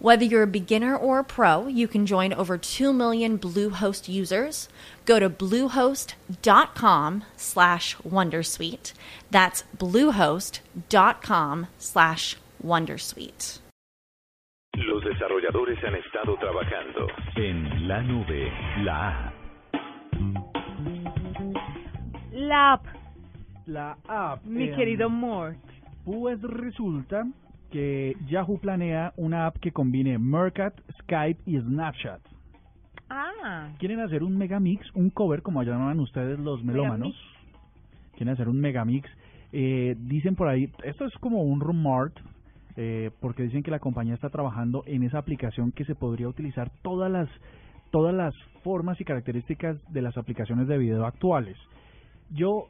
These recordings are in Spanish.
Whether you're a beginner or a pro, you can join over 2 million Bluehost users. Go to bluehost.com slash wondersuite. That's bluehost.com slash wondersuite. Los desarrolladores han estado trabajando en la nube, la La app, La app. mi eh, querido Mort. Pues resulta que Yahoo planea una app que combine Mercat, Skype y Snapchat. Ah, Quieren hacer un megamix, un cover, como llaman ustedes los melómanos. Quieren hacer un megamix. Eh, dicen por ahí, esto es como un rumor, eh, porque dicen que la compañía está trabajando en esa aplicación que se podría utilizar todas las todas las formas y características de las aplicaciones de video actuales. Yo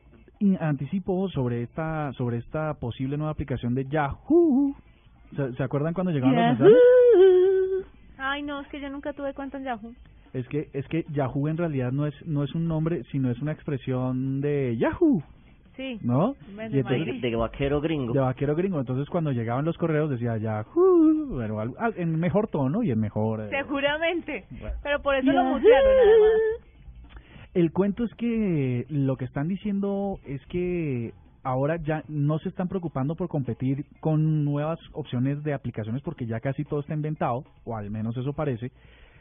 anticipo sobre esta sobre esta posible nueva aplicación de Yahoo. ¿Se, se acuerdan cuando llegaban los mensajes? ay no, es que yo nunca tuve cuenta en Yahoo. Es que es que Yahoo en realidad no es no es un nombre, sino es una expresión de Yahoo, Sí, ¿no? Y entonces- imaginé. de vaquero gringo. de vaquero gringo. Entonces cuando llegaban los correos decía Yahoo, pero al- al- en mejor tono y en mejor. eh, seguramente. bueno. Pero por eso lo mutearon además. El cuento es que lo que están diciendo es que ahora ya no se están preocupando por competir con nuevas opciones de aplicaciones porque ya casi todo está inventado, o al menos eso parece,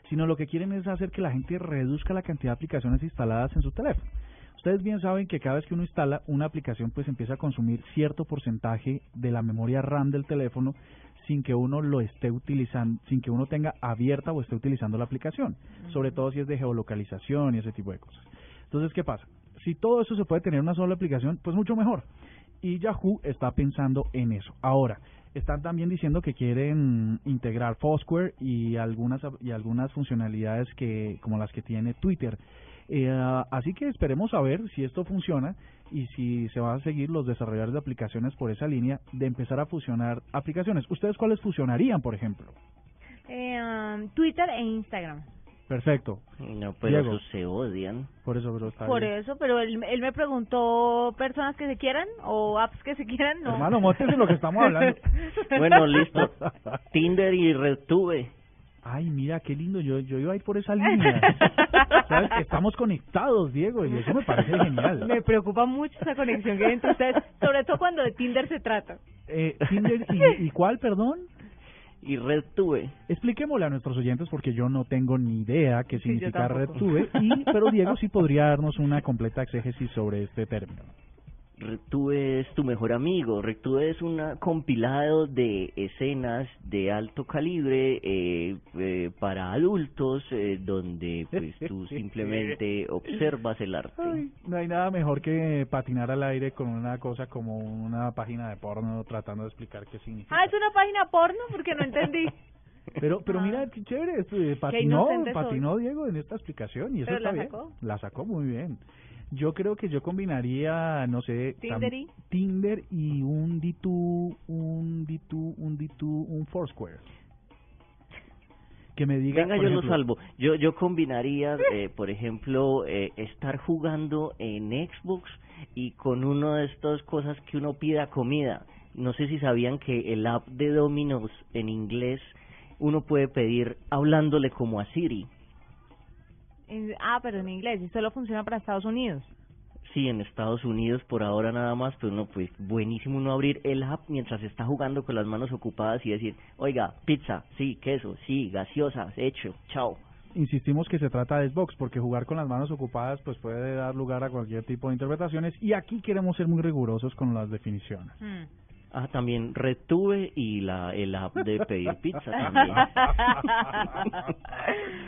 sino lo que quieren es hacer que la gente reduzca la cantidad de aplicaciones instaladas en su teléfono. Ustedes bien saben que cada vez que uno instala una aplicación pues empieza a consumir cierto porcentaje de la memoria RAM del teléfono sin que uno lo esté utilizando, sin que uno tenga abierta o esté utilizando la aplicación, sobre todo si es de geolocalización y ese tipo de cosas. Entonces, ¿qué pasa? Si todo eso se puede tener en una sola aplicación, pues mucho mejor. Y Yahoo está pensando en eso. Ahora, están también diciendo que quieren integrar Foursquare y algunas y algunas funcionalidades que como las que tiene Twitter. Eh, así que esperemos a ver si esto funciona y si se van a seguir los desarrolladores de aplicaciones por esa línea de empezar a fusionar aplicaciones. ¿Ustedes cuáles fusionarían, por ejemplo? Eh, um, Twitter e Instagram. Perfecto. No, pero Diego. esos se odian. Por eso, pero está Por bien. eso, pero él, él me preguntó personas que se quieran o apps que se quieran, no. Hermano, móntese lo que estamos hablando. Bueno, listo. Tinder y RedTube. Ay, mira, qué lindo. Yo, yo iba a ir por esa línea. ¿Sabes? Estamos conectados, Diego, y eso me parece genial. Me preocupa mucho esa conexión que hay entre ustedes, sobre todo cuando de Tinder se trata. Eh, Tinder, y, ¿Y cuál, perdón? Y RedTube. Expliquémosle a nuestros oyentes porque yo no tengo ni idea qué Sí, significa. RedTube, y pero Diego sí podría darnos una completa exégesis sobre este término. RedTube es tu mejor amigo. RedTube es un compilado de escenas de alto calibre eh, eh, para adultos eh, donde pues tú simplemente observas el arte. Ay, no hay nada mejor que patinar al aire con una cosa como una página de porno tratando de explicar qué significa. Ah, es una página porno porque no entendí. Pero, pero Ah. mira qué chévere, esto, eh, patinó, soy. patinó Diego en esta explicación y eso Pero está la bien. sacó. La sacó muy bien. Yo creo que yo combinaría, no sé, Tinder y- Tinder y un D2, un D2, un D2, un Foursquare. Que me diga, Venga, yo lo salvo. Yo, yo combinaría, eh, por ejemplo, eh, estar jugando en Xbox y con uno de estas cosas que uno pida comida. No sé si sabían que el app de Domino's en inglés uno puede pedir hablándole como a Siri. Ah, pero en inglés, y solo funciona para Estados Unidos. Sí, en Estados Unidos por ahora nada más, pero no, pues buenísimo uno abrir el app mientras está jugando con las manos ocupadas y decir, oiga, pizza, sí, queso, sí, gaseosa, hecho, chao. insistimos que se trata de Xbox porque jugar con las manos ocupadas pues puede dar lugar a cualquier tipo de interpretaciones y aquí queremos ser muy rigurosos con las definiciones. Hmm. Ah, también Retube y la el app de pedir pizza también.